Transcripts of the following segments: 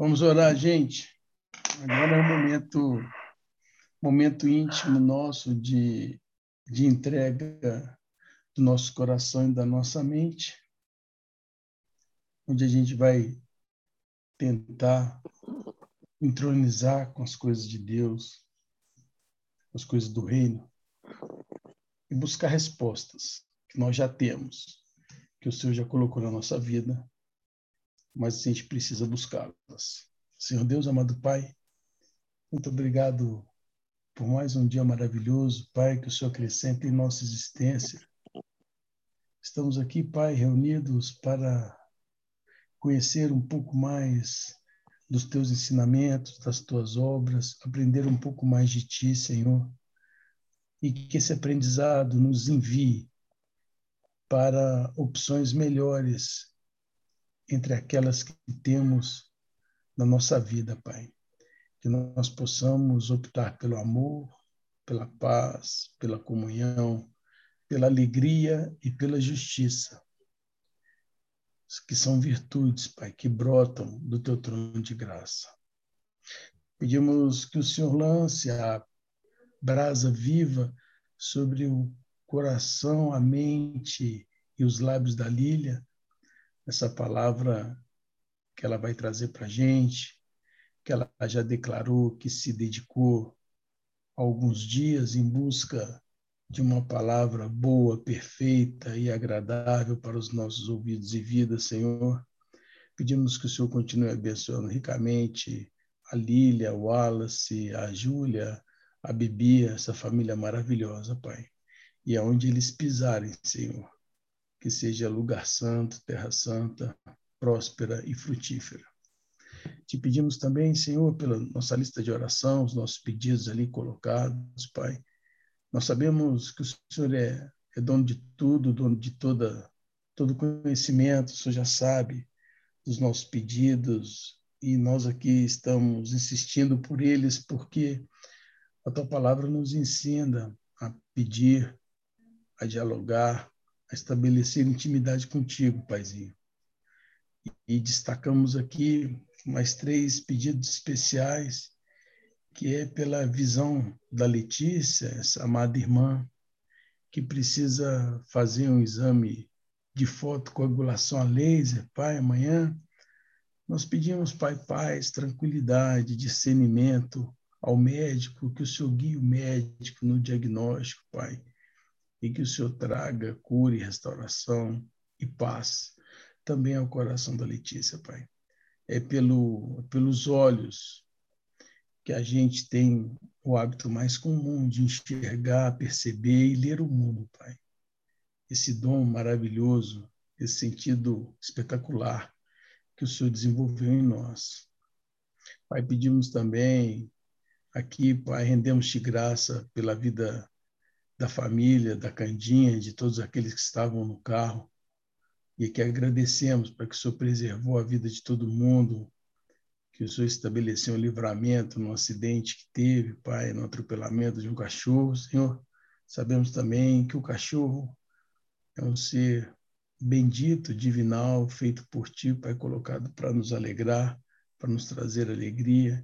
Vamos orar, gente. Agora é o momento, momento íntimo nosso de, de entrega do nosso coração e da nossa mente, onde a gente vai tentar entronizar com as coisas de Deus, as coisas do reino, e buscar respostas que nós já temos, que o Senhor já colocou na nossa vida mas a gente precisa buscá-las. Senhor Deus, amado Pai, muito obrigado por mais um dia maravilhoso, Pai, que o Senhor acrescente em nossa existência. Estamos aqui, Pai, reunidos para conhecer um pouco mais dos teus ensinamentos, das tuas obras, aprender um pouco mais de ti, Senhor. E que esse aprendizado nos envie para opções melhores entre aquelas que temos na nossa vida, Pai. Que nós possamos optar pelo amor, pela paz, pela comunhão, pela alegria e pela justiça, que são virtudes, Pai, que brotam do teu trono de graça. Pedimos que o Senhor lance a brasa viva sobre o coração, a mente e os lábios da Lília, essa palavra que ela vai trazer para a gente, que ela já declarou que se dedicou alguns dias em busca de uma palavra boa, perfeita e agradável para os nossos ouvidos e vidas, Senhor. Pedimos que o Senhor continue abençoando ricamente a Lília, o Wallace, a Júlia, a Bibi, essa família maravilhosa, Pai. E aonde eles pisarem, Senhor, que seja lugar santo, terra santa, próspera e frutífera. Te pedimos também, Senhor, pela nossa lista de oração, os nossos pedidos ali colocados, Pai. Nós sabemos que o Senhor é, é dono de tudo, dono de toda todo conhecimento, o Senhor já sabe dos nossos pedidos e nós aqui estamos insistindo por eles porque a tua palavra nos ensina a pedir, a dialogar, a estabelecer intimidade contigo, Paizinho. E destacamos aqui mais três pedidos especiais, que é pela visão da Letícia, essa amada irmã, que precisa fazer um exame de fotocoagulação a laser, Pai, amanhã. Nós pedimos, Pai, paz, tranquilidade, discernimento ao médico, que o Senhor guie o médico no diagnóstico, Pai e que o Senhor traga cura e restauração e paz também ao coração da Letícia, Pai. É pelo, pelos olhos que a gente tem o hábito mais comum de enxergar, perceber e ler o mundo, Pai. Esse dom maravilhoso, esse sentido espetacular que o Senhor desenvolveu em nós. Pai, pedimos também aqui, Pai, rendemos-te graça pela vida da família, da Candinha, de todos aqueles que estavam no carro, e que agradecemos para que o Senhor preservou a vida de todo mundo, que o Senhor estabeleceu um livramento no acidente que teve, Pai, no atropelamento de um cachorro. Senhor, sabemos também que o cachorro é um ser bendito, divinal, feito por Ti, Pai, colocado para nos alegrar, para nos trazer alegria.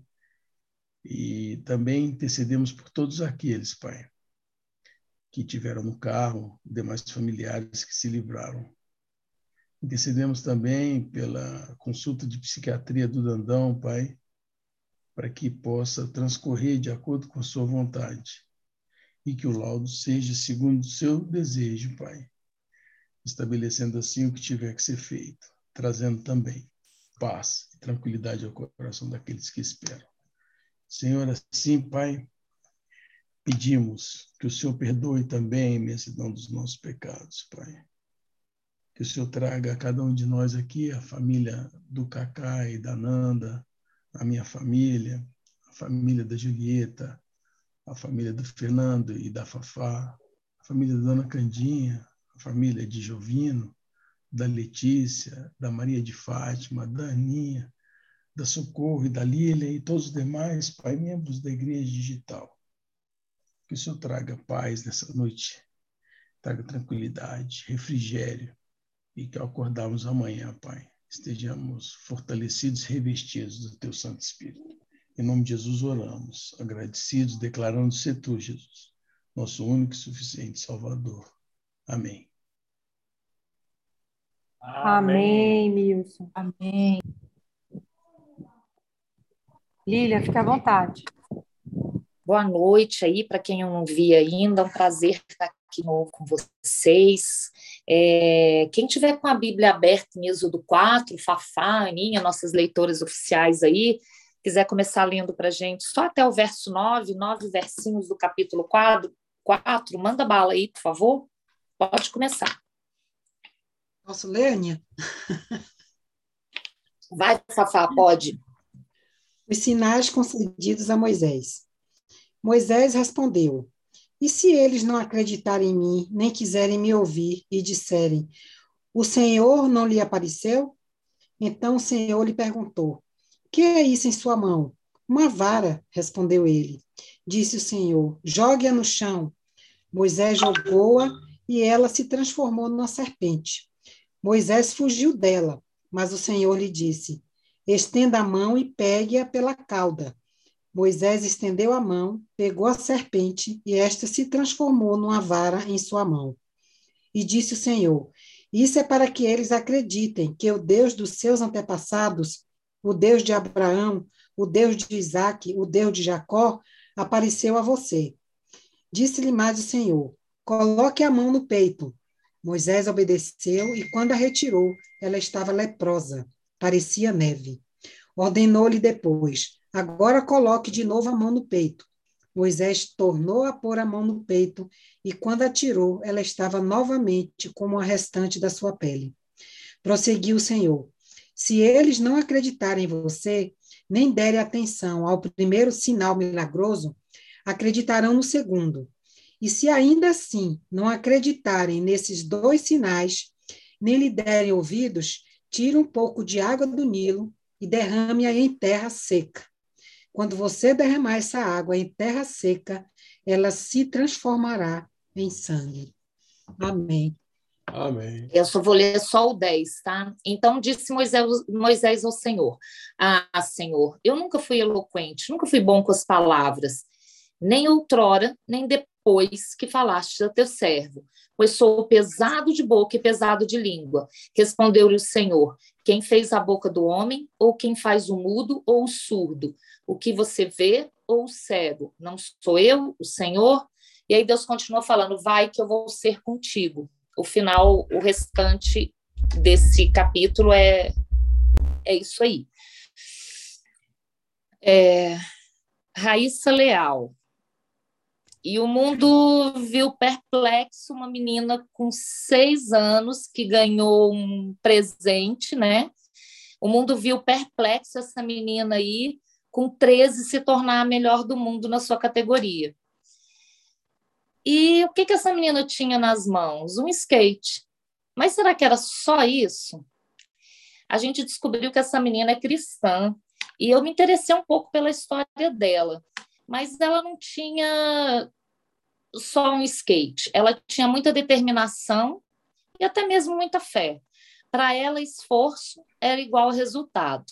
E também intercedemos por todos aqueles, Pai, que tiveram no carro, demais familiares que se livraram. Decidimos também pela consulta de psiquiatria do Dandão, Pai, para que possa transcorrer de acordo com a sua vontade e que o laudo seja segundo o seu desejo, Pai, estabelecendo assim o que tiver que ser feito, trazendo também paz e tranquilidade ao coração daqueles que esperam. Senhor, assim, Pai, Pedimos que o Senhor perdoe também a imensidão dos nossos pecados, Pai. Que o Senhor traga a cada um de nós aqui, a família do Cacá e da Nanda, a minha família, a família da Julieta, a família do Fernando e da Fafá, a família da Dona Candinha, a família de Jovino, da Letícia, da Maria de Fátima, da Aninha, da Socorro e da Lília e todos os demais, Pai, membros da Igreja Digital. Que o Senhor traga paz nessa noite, traga tranquilidade, refrigério, e que ao acordarmos amanhã, Pai, estejamos fortalecidos e revestidos do Teu Santo Espírito. Em nome de Jesus oramos, agradecidos, declarando ser Tu, Jesus, nosso único e suficiente Salvador. Amém. Amém, Milson. Amém. Lília, fica à vontade. Boa noite aí para quem eu não vi ainda, é um prazer estar aqui novo com vocês. É, quem tiver com a Bíblia aberta em Êxodo 4, Fafá, Aninha, nossas leitoras oficiais aí, quiser começar lendo para a gente só até o verso 9, nove versinhos do capítulo 4, 4, manda bala aí, por favor. Pode começar. Posso ler, Aninha? Vai, Fafá, pode. Os sinais concedidos a Moisés. Moisés respondeu: E se eles não acreditarem em mim, nem quiserem me ouvir e disserem: O Senhor não lhe apareceu? Então o Senhor lhe perguntou: Que é isso em sua mão? Uma vara, respondeu ele. Disse o Senhor: Jogue-a no chão. Moisés jogou-a e ela se transformou numa serpente. Moisés fugiu dela, mas o Senhor lhe disse: Estenda a mão e pegue-a pela cauda. Moisés estendeu a mão, pegou a serpente, e esta se transformou numa vara em sua mão. E disse o Senhor: Isso é para que eles acreditem que o Deus dos seus antepassados, o Deus de Abraão, o Deus de Isaac, o Deus de Jacó, apareceu a você. Disse-lhe mais o Senhor: Coloque a mão no peito. Moisés obedeceu e, quando a retirou, ela estava leprosa, parecia neve. Ordenou-lhe depois: Agora coloque de novo a mão no peito. Moisés tornou a pôr a mão no peito e, quando a tirou, ela estava novamente como a restante da sua pele. Prosseguiu o Senhor: Se eles não acreditarem em você, nem derem atenção ao primeiro sinal milagroso, acreditarão no segundo. E se ainda assim não acreditarem nesses dois sinais, nem lhe derem ouvidos, tire um pouco de água do Nilo e derrame-a em terra seca. Quando você derramar essa água em terra seca, ela se transformará em sangue. Amém. Amém. Eu só vou ler só o 10, tá? Então disse Moisés, Moisés ao Senhor: Ah, Senhor, eu nunca fui eloquente, nunca fui bom com as palavras, nem outrora, nem depois depois que falaste a teu servo, sou pesado de boca e pesado de língua. Respondeu-lhe o Senhor: Quem fez a boca do homem, ou quem faz o mudo ou o surdo? O que você vê ou o cego? Não sou eu, o Senhor? E aí Deus continua falando: Vai que eu vou ser contigo. O final, o restante desse capítulo é, é isso aí. É, Raíssa Leal, e o mundo viu perplexo uma menina com seis anos que ganhou um presente, né? O mundo viu perplexo essa menina aí, com 13, se tornar a melhor do mundo na sua categoria. E o que, que essa menina tinha nas mãos? Um skate. Mas será que era só isso? A gente descobriu que essa menina é cristã e eu me interessei um pouco pela história dela mas ela não tinha só um skate. Ela tinha muita determinação e até mesmo muita fé. Para ela, esforço era igual resultado.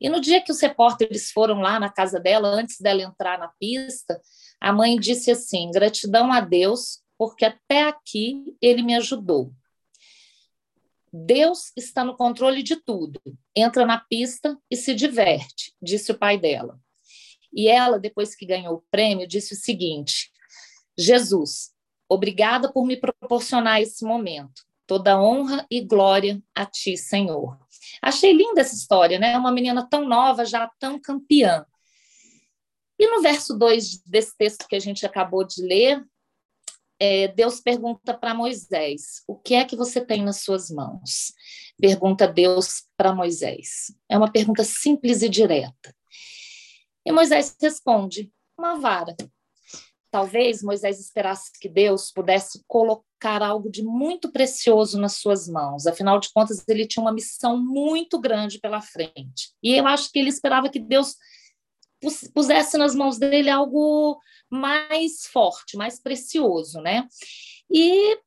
E no dia que os repórteres foram lá na casa dela, antes dela entrar na pista, a mãe disse assim: gratidão a Deus, porque até aqui ele me ajudou. Deus está no controle de tudo. Entra na pista e se diverte, disse o pai dela. E ela, depois que ganhou o prêmio, disse o seguinte: Jesus, obrigada por me proporcionar esse momento. Toda honra e glória a ti, Senhor. Achei linda essa história, né? Uma menina tão nova, já tão campeã. E no verso 2 desse texto que a gente acabou de ler, é, Deus pergunta para Moisés: O que é que você tem nas suas mãos? Pergunta Deus para Moisés. É uma pergunta simples e direta. E Moisés responde: Uma vara. Talvez Moisés esperasse que Deus pudesse colocar algo de muito precioso nas suas mãos. Afinal de contas, ele tinha uma missão muito grande pela frente. E eu acho que ele esperava que Deus pusesse nas mãos dele algo mais forte, mais precioso, né? E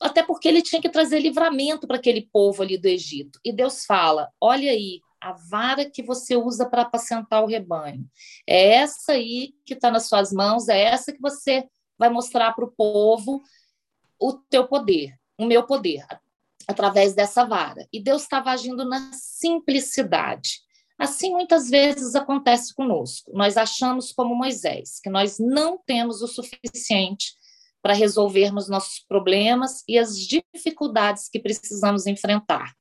até porque ele tinha que trazer livramento para aquele povo ali do Egito. E Deus fala: olha aí, a vara que você usa para apacentar o rebanho. É essa aí que está nas suas mãos, é essa que você vai mostrar para o povo o teu poder, o meu poder, através dessa vara. E Deus estava agindo na simplicidade. Assim, muitas vezes acontece conosco. Nós achamos, como Moisés, que nós não temos o suficiente para resolvermos nossos problemas e as dificuldades que precisamos enfrentar.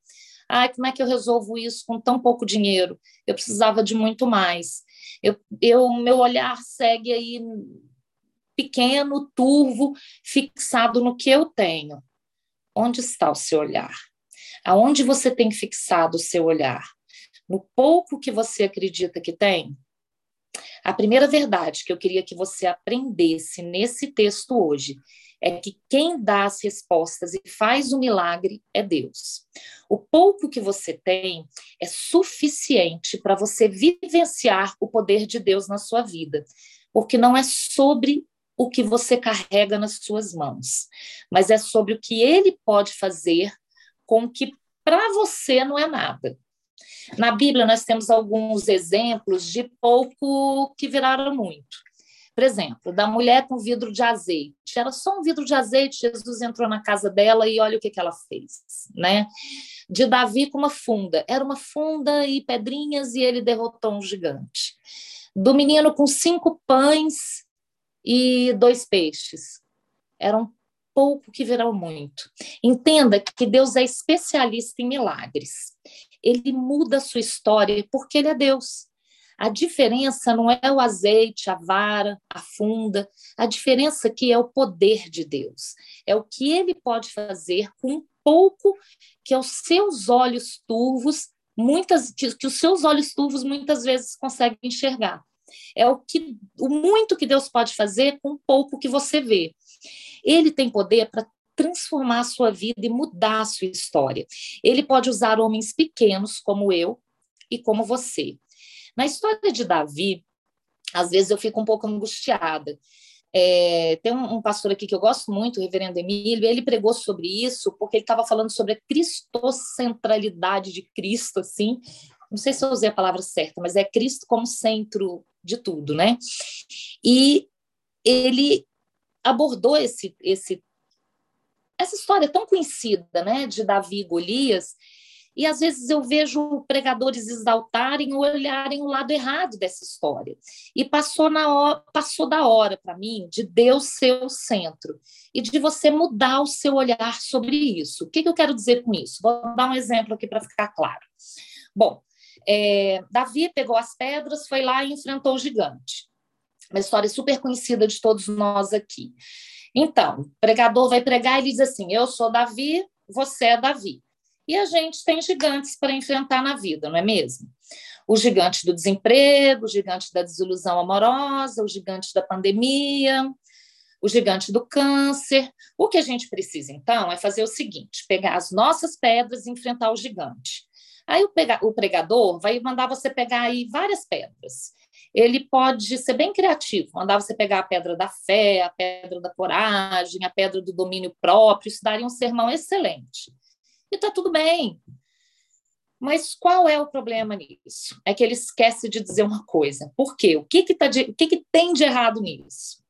Ah, como é que eu resolvo isso com tão pouco dinheiro? Eu precisava de muito mais. Eu, eu meu olhar segue aí pequeno, turvo, fixado no que eu tenho. Onde está o seu olhar? Aonde você tem fixado o seu olhar? No pouco que você acredita que tem? A primeira verdade que eu queria que você aprendesse nesse texto hoje é que quem dá as respostas e faz o milagre é Deus. O pouco que você tem é suficiente para você vivenciar o poder de Deus na sua vida, porque não é sobre o que você carrega nas suas mãos, mas é sobre o que ele pode fazer com que para você não é nada. Na Bíblia, nós temos alguns exemplos de pouco que viraram muito. Por exemplo, da mulher com vidro de azeite. Era só um vidro de azeite, Jesus entrou na casa dela e olha o que, que ela fez, né? De Davi com uma funda. Era uma funda e pedrinhas e ele derrotou um gigante. Do menino com cinco pães e dois peixes. Era um pouco que virou muito. Entenda que Deus é especialista em milagres. Ele muda a sua história porque ele é Deus. A diferença não é o azeite, a vara, a funda. A diferença aqui é o poder de Deus. É o que ele pode fazer com um pouco que aos seus olhos turvos, muitas que os seus olhos turvos muitas vezes conseguem enxergar. É o que o muito que Deus pode fazer com pouco que você vê. Ele tem poder para transformar a sua vida e mudar a sua história. Ele pode usar homens pequenos como eu e como você. Na história de Davi, às vezes eu fico um pouco angustiada. É, tem um, um, pastor aqui que eu gosto muito, o reverendo Emílio, ele pregou sobre isso porque ele estava falando sobre a cristocentralidade de Cristo, assim. Não sei se eu usei a palavra certa, mas é Cristo como centro de tudo, né? E ele abordou esse, esse essa história tão conhecida, né, de Davi e Golias, e às vezes eu vejo pregadores exaltarem ou olharem o lado errado dessa história. E passou, na hora, passou da hora para mim de Deus ser o centro e de você mudar o seu olhar sobre isso. O que, que eu quero dizer com isso? Vou dar um exemplo aqui para ficar claro. Bom, é, Davi pegou as pedras, foi lá e enfrentou o gigante. Uma história super conhecida de todos nós aqui. Então, o pregador vai pregar e diz assim: Eu sou Davi, você é Davi. E a gente tem gigantes para enfrentar na vida, não é mesmo? O gigante do desemprego, o gigante da desilusão amorosa, o gigante da pandemia, o gigante do câncer. O que a gente precisa, então, é fazer o seguinte: pegar as nossas pedras e enfrentar o gigante. Aí o pregador vai mandar você pegar aí várias pedras. Ele pode ser bem criativo, mandar você pegar a pedra da fé, a pedra da coragem, a pedra do domínio próprio, isso daria um sermão excelente e está tudo bem. Mas qual é o problema nisso? É que ele esquece de dizer uma coisa. Por quê? O que, que, tá de, o que, que tem de errado nisso?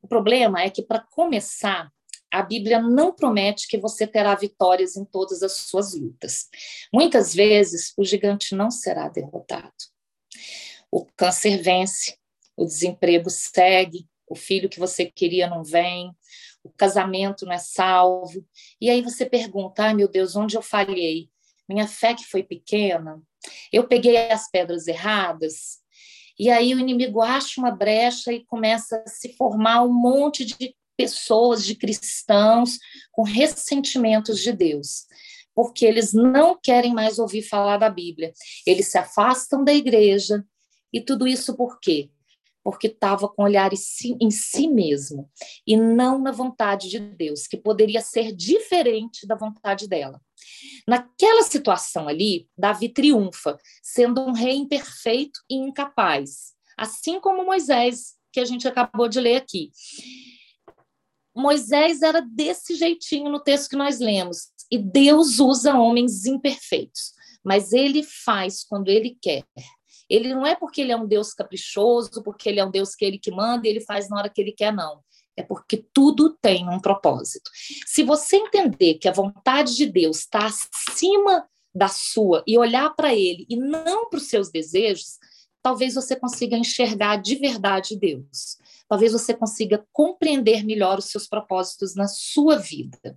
O problema é que, para começar, a Bíblia não promete que você terá vitórias em todas as suas lutas. Muitas vezes, o gigante não será derrotado. O câncer vence, o desemprego segue, o filho que você queria não vem, o casamento não é salvo. E aí você pergunta: ai meu Deus, onde eu falhei? Minha fé que foi pequena? Eu peguei as pedras erradas? E aí o inimigo acha uma brecha e começa a se formar um monte de pessoas, de cristãos, com ressentimentos de Deus, porque eles não querem mais ouvir falar da Bíblia. Eles se afastam da igreja. E tudo isso por quê? porque estava com olhar em si, em si mesmo e não na vontade de Deus, que poderia ser diferente da vontade dela. Naquela situação ali, Davi triunfa, sendo um rei imperfeito e incapaz, assim como Moisés, que a gente acabou de ler aqui. Moisés era desse jeitinho no texto que nós lemos. E Deus usa homens imperfeitos, mas ele faz quando ele quer. Ele não é porque ele é um Deus caprichoso, porque ele é um Deus que ele que manda e ele faz na hora que ele quer, não. É porque tudo tem um propósito. Se você entender que a vontade de Deus está acima da sua e olhar para ele e não para os seus desejos, talvez você consiga enxergar de verdade Deus. Talvez você consiga compreender melhor os seus propósitos na sua vida.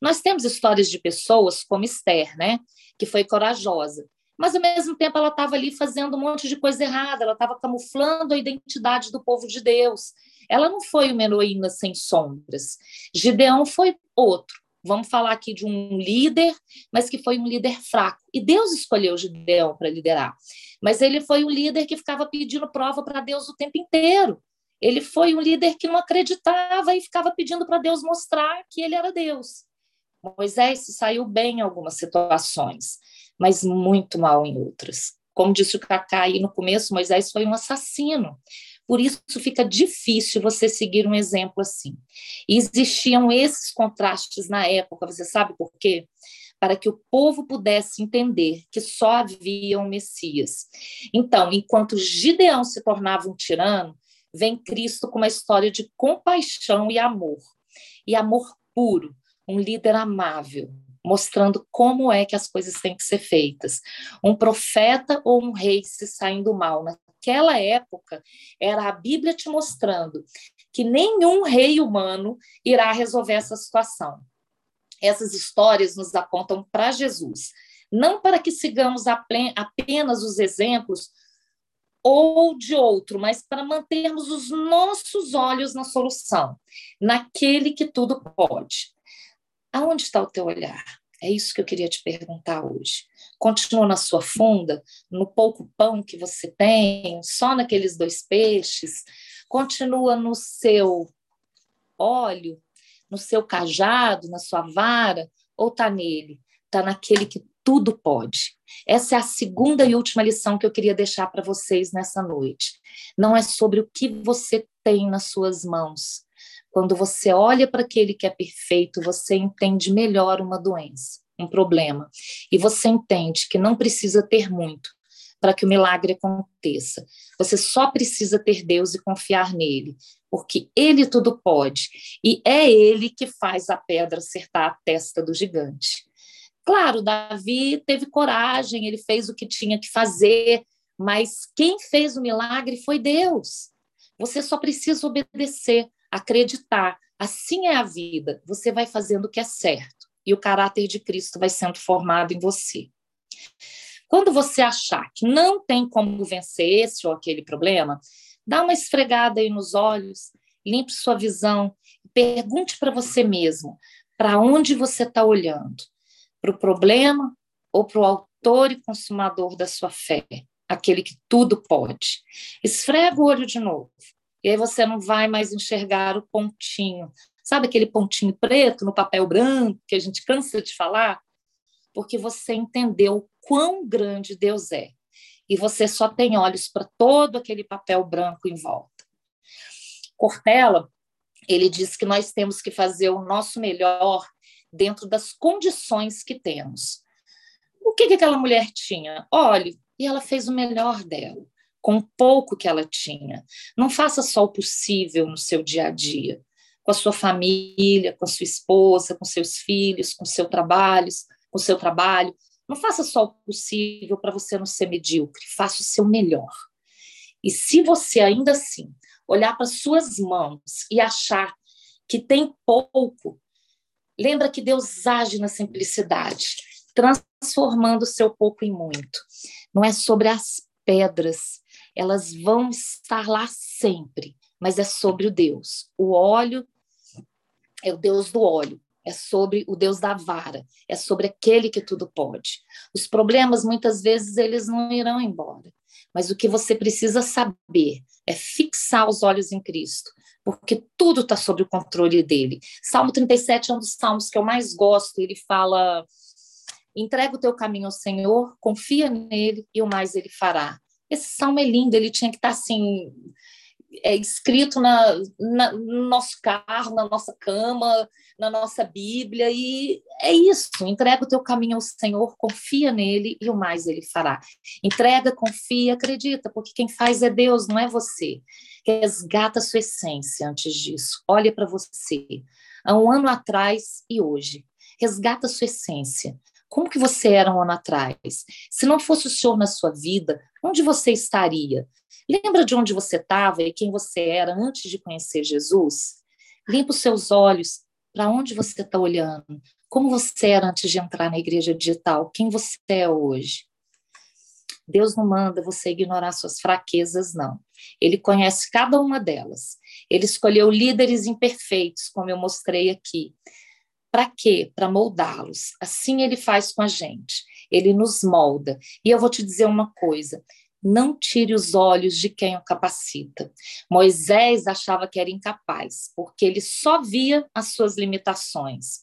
Nós temos histórias de pessoas como Esther, né, que foi corajosa mas ao mesmo tempo ela estava ali fazendo um monte de coisa errada, ela estava camuflando a identidade do povo de Deus. Ela não foi uma heroína sem sombras. Gideão foi outro. Vamos falar aqui de um líder, mas que foi um líder fraco. E Deus escolheu Gideão para liderar. Mas ele foi um líder que ficava pedindo prova para Deus o tempo inteiro. Ele foi um líder que não acreditava e ficava pedindo para Deus mostrar que ele era Deus. Moisés saiu bem em algumas situações, mas muito mal em outras. Como disse o Cacá aí no começo, Moisés foi um assassino. Por isso fica difícil você seguir um exemplo assim. E existiam esses contrastes na época, você sabe por quê? Para que o povo pudesse entender que só havia um Messias. Então, enquanto Gideão se tornava um tirano, vem Cristo com uma história de compaixão e amor. E amor puro, um líder amável, mostrando como é que as coisas têm que ser feitas. Um profeta ou um rei se saindo mal. Naquela época, era a Bíblia te mostrando que nenhum rei humano irá resolver essa situação. Essas histórias nos apontam para Jesus, não para que sigamos apenas os exemplos ou de outro, mas para mantermos os nossos olhos na solução, naquele que tudo pode. Aonde está o teu olhar? É isso que eu queria te perguntar hoje. Continua na sua funda, no pouco pão que você tem, só naqueles dois peixes? Continua no seu óleo, no seu cajado, na sua vara? Ou está nele? Está naquele que tudo pode. Essa é a segunda e última lição que eu queria deixar para vocês nessa noite. Não é sobre o que você tem nas suas mãos, quando você olha para aquele que é perfeito, você entende melhor uma doença, um problema. E você entende que não precisa ter muito para que o milagre aconteça. Você só precisa ter Deus e confiar nele, porque ele tudo pode. E é ele que faz a pedra acertar a testa do gigante. Claro, Davi teve coragem, ele fez o que tinha que fazer, mas quem fez o milagre foi Deus. Você só precisa obedecer acreditar. Assim é a vida. Você vai fazendo o que é certo e o caráter de Cristo vai sendo formado em você. Quando você achar que não tem como vencer esse ou aquele problema, dá uma esfregada aí nos olhos, limpe sua visão, pergunte para você mesmo para onde você está olhando: para o problema ou para o autor e consumador da sua fé, aquele que tudo pode. Esfrega o olho de novo e aí você não vai mais enxergar o pontinho. Sabe aquele pontinho preto no papel branco que a gente cansa de falar? Porque você entendeu quão grande Deus é. E você só tem olhos para todo aquele papel branco em volta. Cortella, ele diz que nós temos que fazer o nosso melhor dentro das condições que temos. O que, que aquela mulher tinha? Olhe, e ela fez o melhor dela com o pouco que ela tinha. Não faça só o possível no seu dia a dia, com a sua família, com a sua esposa, com seus filhos, com seu trabalho, com seu trabalho. Não faça só o possível para você não ser medíocre, faça o seu melhor. E se você ainda assim olhar para suas mãos e achar que tem pouco, lembra que Deus age na simplicidade, transformando o seu pouco em muito. Não é sobre as pedras elas vão estar lá sempre, mas é sobre o Deus. O óleo é o Deus do óleo, é sobre o Deus da vara, é sobre aquele que tudo pode. Os problemas muitas vezes eles não irão embora, mas o que você precisa saber é fixar os olhos em Cristo, porque tudo está sob o controle dele. Salmo 37 é um dos salmos que eu mais gosto, ele fala: entrega o teu caminho ao Senhor, confia nele e o mais ele fará. Esse salmo é lindo, ele tinha que estar assim, é escrito na, na, no nosso carro, na nossa cama, na nossa Bíblia, e é isso. Entrega o teu caminho ao Senhor, confia nele e o mais ele fará. Entrega, confia, acredita, porque quem faz é Deus, não é você. Resgata a sua essência antes disso. Olha para você, há um ano atrás e hoje. Resgata a sua essência. Como que você era um ano atrás? Se não fosse o Senhor na sua vida, onde você estaria? Lembra de onde você estava e quem você era antes de conhecer Jesus? Limpa os seus olhos. Para onde você está olhando? Como você era antes de entrar na igreja digital? Quem você é hoje? Deus não manda você ignorar suas fraquezas, não. Ele conhece cada uma delas. Ele escolheu líderes imperfeitos, como eu mostrei aqui. Para quê? Para moldá-los. Assim ele faz com a gente. Ele nos molda. E eu vou te dizer uma coisa: não tire os olhos de quem o capacita. Moisés achava que era incapaz, porque ele só via as suas limitações.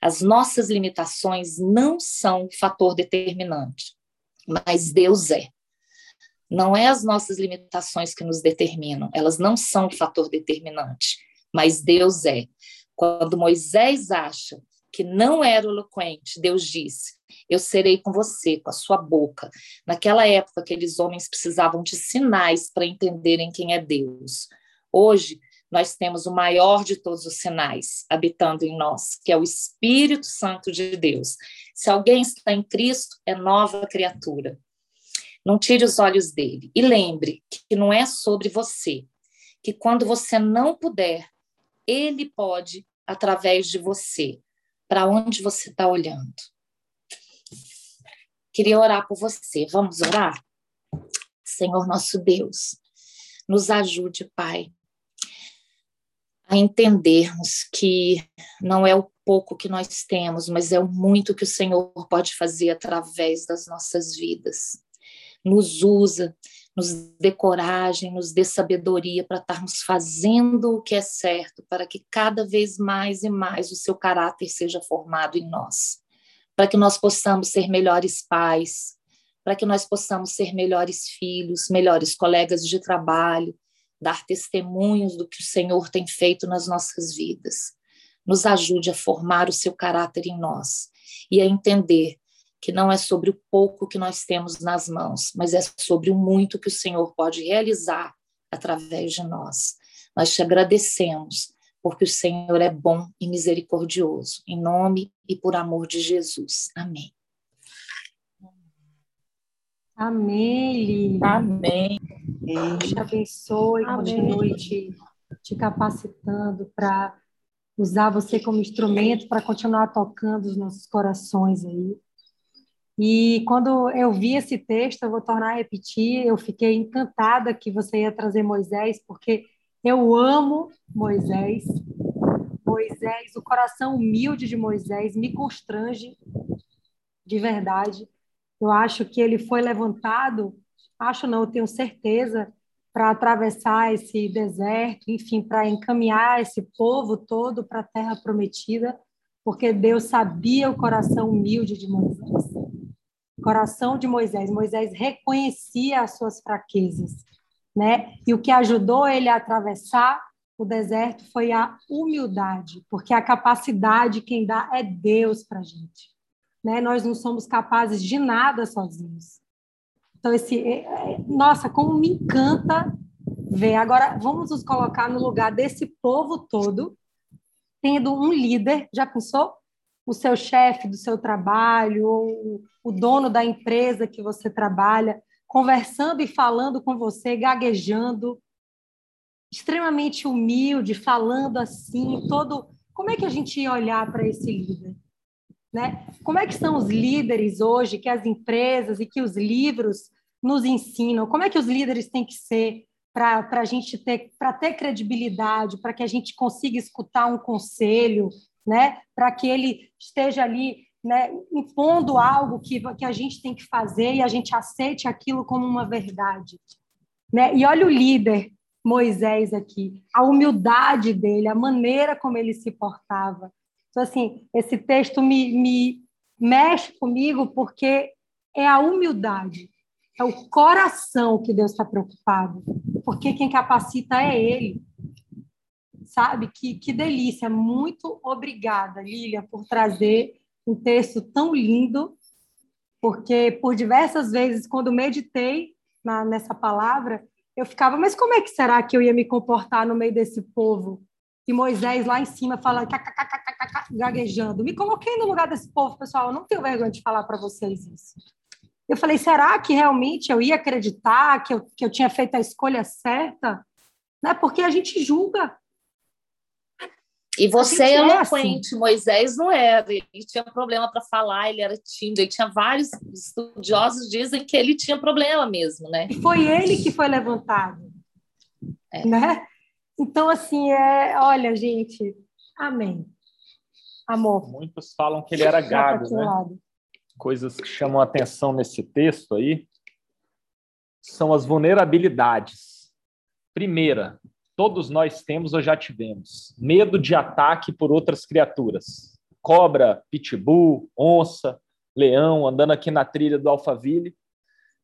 As nossas limitações não são fator determinante, mas Deus é. Não é as nossas limitações que nos determinam, elas não são fator determinante, mas Deus é. Quando Moisés acha que não era eloquente, Deus disse: Eu serei com você, com a sua boca. Naquela época, aqueles homens precisavam de sinais para entenderem quem é Deus. Hoje, nós temos o maior de todos os sinais habitando em nós, que é o Espírito Santo de Deus. Se alguém está em Cristo, é nova criatura. Não tire os olhos dele. E lembre que não é sobre você, que quando você não puder, ele pode através de você para onde você está olhando. Queria orar por você. Vamos orar? Senhor nosso Deus, nos ajude, Pai, a entendermos que não é o pouco que nós temos, mas é o muito que o Senhor pode fazer através das nossas vidas. Nos usa, nos dê coragem, nos dê sabedoria para estarmos fazendo o que é certo, para que cada vez mais e mais o seu caráter seja formado em nós, para que nós possamos ser melhores pais, para que nós possamos ser melhores filhos, melhores colegas de trabalho, dar testemunhos do que o Senhor tem feito nas nossas vidas. Nos ajude a formar o seu caráter em nós e a entender que não é sobre o pouco que nós temos nas mãos, mas é sobre o muito que o Senhor pode realizar através de nós. Nós te agradecemos, porque o Senhor é bom e misericordioso. Em nome e por amor de Jesus. Amém. Amém, Lili. Amém. Deus te abençoe, Amém. continue te, te capacitando para usar você como instrumento para continuar tocando os nossos corações aí. E quando eu vi esse texto, eu vou tornar a repetir, eu fiquei encantada que você ia trazer Moisés, porque eu amo Moisés. Moisés, o coração humilde de Moisés me constrange de verdade. Eu acho que ele foi levantado, acho não, tenho certeza, para atravessar esse deserto, enfim, para encaminhar esse povo todo para a terra prometida, porque Deus sabia o coração humilde de Moisés coração de Moisés. Moisés reconhecia as suas fraquezas, né? E o que ajudou ele a atravessar o deserto foi a humildade, porque a capacidade quem dá é Deus para gente, né? Nós não somos capazes de nada sozinhos. Então esse, é, é, nossa, como me encanta ver. Agora vamos nos colocar no lugar desse povo todo, tendo um líder. Já pensou? O seu chefe do seu trabalho, ou o dono da empresa que você trabalha, conversando e falando com você, gaguejando, extremamente humilde, falando assim, todo. Como é que a gente ia olhar para esse líder? Né? Como é que são os líderes hoje que as empresas e que os livros nos ensinam? Como é que os líderes têm que ser para a gente ter, para ter credibilidade, para que a gente consiga escutar um conselho, né? Para que ele esteja ali, né? Impondo algo que, que a gente tem que fazer e a gente aceite aquilo como uma verdade, né? E olha o líder Moisés aqui, a humildade dele, a maneira como ele se portava. Então, assim, esse texto me, me mexe comigo porque é a humildade, é o coração que Deus está preocupado. porque quem capacita é Ele. Sabe? Que, que delícia. Muito obrigada, Lília, por trazer um texto tão lindo, porque por diversas vezes, quando meditei na, nessa palavra, eu ficava, mas como é que será que eu ia me comportar no meio desse povo? E Moisés lá em cima fala gaguejando. Me coloquei no lugar desse povo, pessoal. Eu não tenho vergonha de falar para vocês isso. Eu falei, será que realmente eu ia acreditar que eu, que eu tinha feito a escolha certa? Né? Porque a gente julga. E você é eloquente, assim. Moisés não era, ele tinha problema para falar, ele era tímido, e tinha vários estudiosos dizem que ele tinha problema mesmo, né? E foi ele que foi levantado, é. né? Então, assim, é, olha, gente, amém. Amor. Muitos falam que ele era gago, né? Lado. Coisas que chamam a atenção nesse texto aí são as vulnerabilidades. Primeira, todos nós temos ou já tivemos medo de ataque por outras criaturas. Cobra, pitbull, onça, leão, andando aqui na trilha do Alphaville,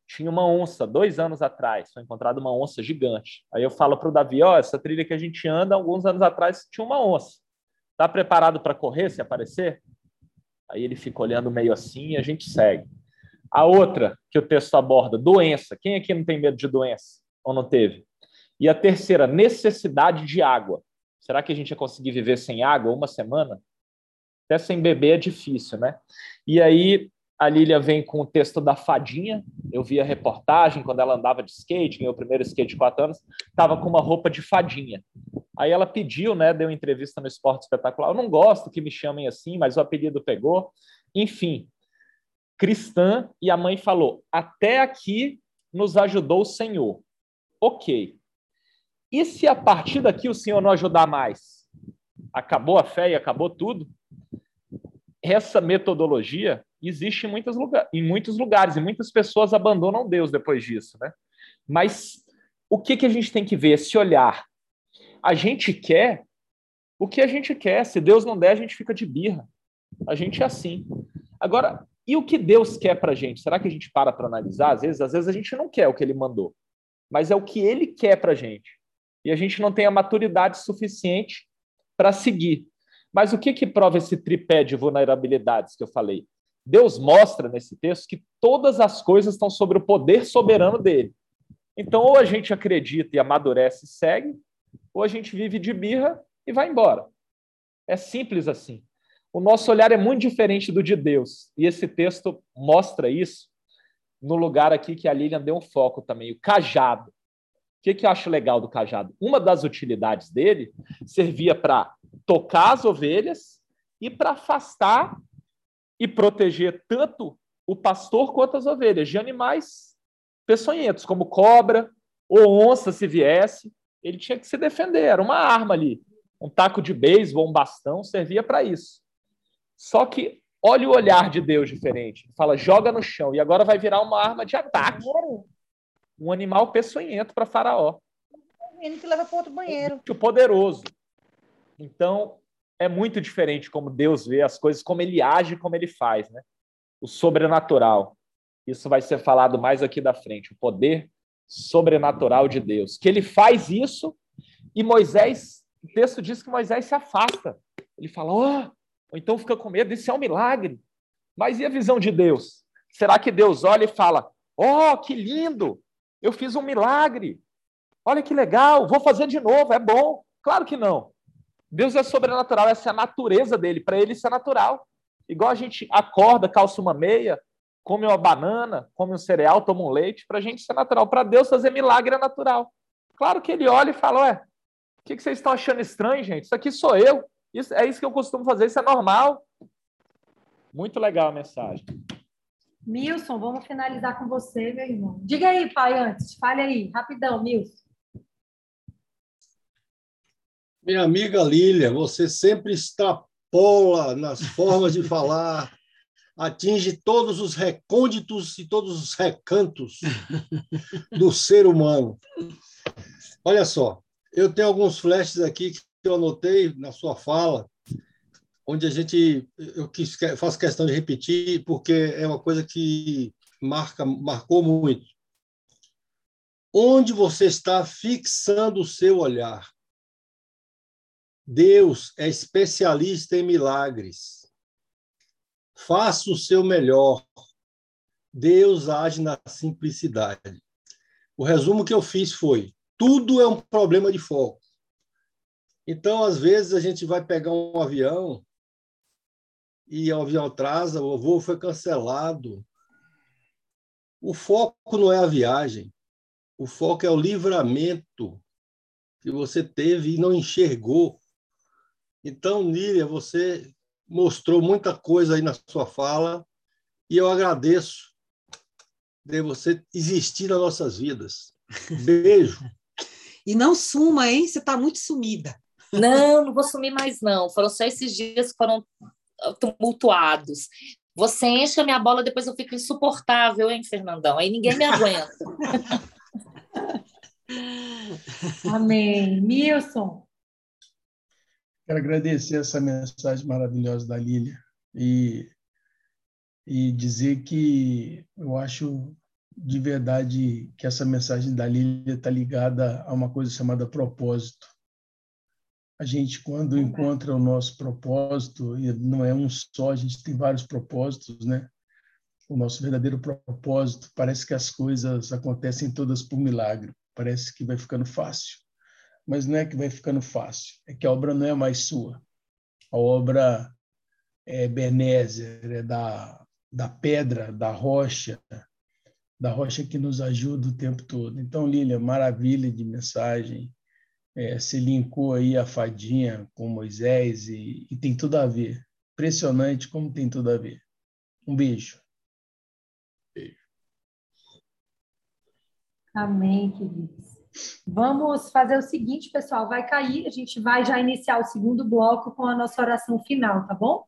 tinha uma onça, dois anos atrás, foi encontrada uma onça gigante. Aí eu falo para o Davi, ó, oh, essa trilha que a gente anda, alguns anos atrás tinha uma onça. Está preparado para correr se aparecer? Aí ele fica olhando meio assim e a gente segue. A outra que o texto aborda, doença. Quem aqui não tem medo de doença? Ou não teve? E a terceira, necessidade de água. Será que a gente ia conseguir viver sem água uma semana? Até sem beber é difícil, né? E aí a Lília vem com o texto da fadinha. Eu vi a reportagem quando ela andava de skate, meu primeiro skate de quatro anos, estava com uma roupa de fadinha. Aí ela pediu, né? Deu entrevista no Esporte Espetacular. Eu não gosto que me chamem assim, mas o apelido pegou. Enfim, cristã, e a mãe falou: até aqui nos ajudou o Senhor. Ok. E se a partir daqui o Senhor não ajudar mais? Acabou a fé e acabou tudo? Essa metodologia existe em muitos, lugar, em muitos lugares e muitas pessoas abandonam Deus depois disso, né? Mas o que, que a gente tem que ver? Esse olhar. A gente quer o que a gente quer. Se Deus não der, a gente fica de birra. A gente é assim. Agora, e o que Deus quer para a gente? Será que a gente para para analisar? Às vezes, às vezes a gente não quer o que Ele mandou, mas é o que Ele quer para a gente e a gente não tem a maturidade suficiente para seguir. Mas o que, que prova esse tripé de vulnerabilidades que eu falei? Deus mostra nesse texto que todas as coisas estão sobre o poder soberano dele. Então, ou a gente acredita e amadurece e segue, ou a gente vive de birra e vai embora. É simples assim. O nosso olhar é muito diferente do de Deus. E esse texto mostra isso no lugar aqui que a Lilian deu um foco também, o cajado. O que, que eu acho legal do cajado? Uma das utilidades dele servia para tocar as ovelhas e para afastar e proteger tanto o pastor quanto as ovelhas de animais peçonhentos, como cobra ou onça, se viesse. Ele tinha que se defender, era uma arma ali. Um taco de beisebol, um bastão, servia para isso. Só que olha o olhar de Deus diferente. Fala, joga no chão, e agora vai virar uma arma de ataque um animal peçonhento para Faraó. Ele que leva para outro banheiro. Muito poderoso. Então, é muito diferente como Deus vê as coisas, como ele age, como ele faz, né? O sobrenatural. Isso vai ser falado mais aqui da frente, o poder sobrenatural de Deus. Que ele faz isso e Moisés, o texto diz que Moisés se afasta. Ele fala: "Oh, ou então fica com medo, isso é um milagre". Mas e a visão de Deus? Será que Deus olha e fala: "Oh, que lindo! Eu fiz um milagre. Olha que legal, vou fazer de novo, é bom. Claro que não. Deus é sobrenatural, essa é a natureza dele. Para ele, isso é natural. Igual a gente acorda, calça uma meia, come uma banana, come um cereal, toma um leite, para a gente isso é natural. Para Deus, fazer milagre é natural. Claro que ele olha e fala: Ué, o que, que vocês estão achando estranho, gente? Isso aqui sou eu. Isso, é isso que eu costumo fazer, isso é normal. Muito legal a mensagem. Milson, vamos finalizar com você, meu irmão. Diga aí, pai, antes. Fale aí, rapidão, Milson. Minha amiga Lília, você sempre extrapola nas formas de falar, atinge todos os recônditos e todos os recantos do ser humano. Olha só, eu tenho alguns flashes aqui que eu anotei na sua fala, onde a gente eu quis, faço questão de repetir porque é uma coisa que marca marcou muito. Onde você está fixando o seu olhar? Deus é especialista em milagres. Faça o seu melhor. Deus age na simplicidade. O resumo que eu fiz foi: tudo é um problema de foco. Então, às vezes, a gente vai pegar um avião e o avião atrasa, o voo foi cancelado. O foco não é a viagem, o foco é o livramento que você teve e não enxergou. Então, Nília, você mostrou muita coisa aí na sua fala e eu agradeço de você existir nas nossas vidas. Beijo. e não suma, hein? Você está muito sumida. Não, não vou sumir mais, não. Foram só esses dias que foram tumultuados. Você enche a minha bola, depois eu fico insuportável, hein, Fernandão? Aí ninguém me aguenta. Amém. Milson. Quero agradecer essa mensagem maravilhosa da Lília e, e dizer que eu acho de verdade que essa mensagem da Lília está ligada a uma coisa chamada propósito a gente, quando encontra o nosso propósito, e não é um só, a gente tem vários propósitos, né? O nosso verdadeiro propósito, parece que as coisas acontecem todas por milagre, parece que vai ficando fácil. Mas não é que vai ficando fácil, é que a obra não é mais sua. A obra é Benézer, é da, da pedra, da rocha, da rocha que nos ajuda o tempo todo. Então, Lília, maravilha de mensagem, é, se linkou aí a fadinha com Moisés e, e tem tudo a ver. Impressionante como tem tudo a ver. Um beijo. Beijo. Amém, queridos. Vamos fazer o seguinte, pessoal, vai cair, a gente vai já iniciar o segundo bloco com a nossa oração final, tá bom?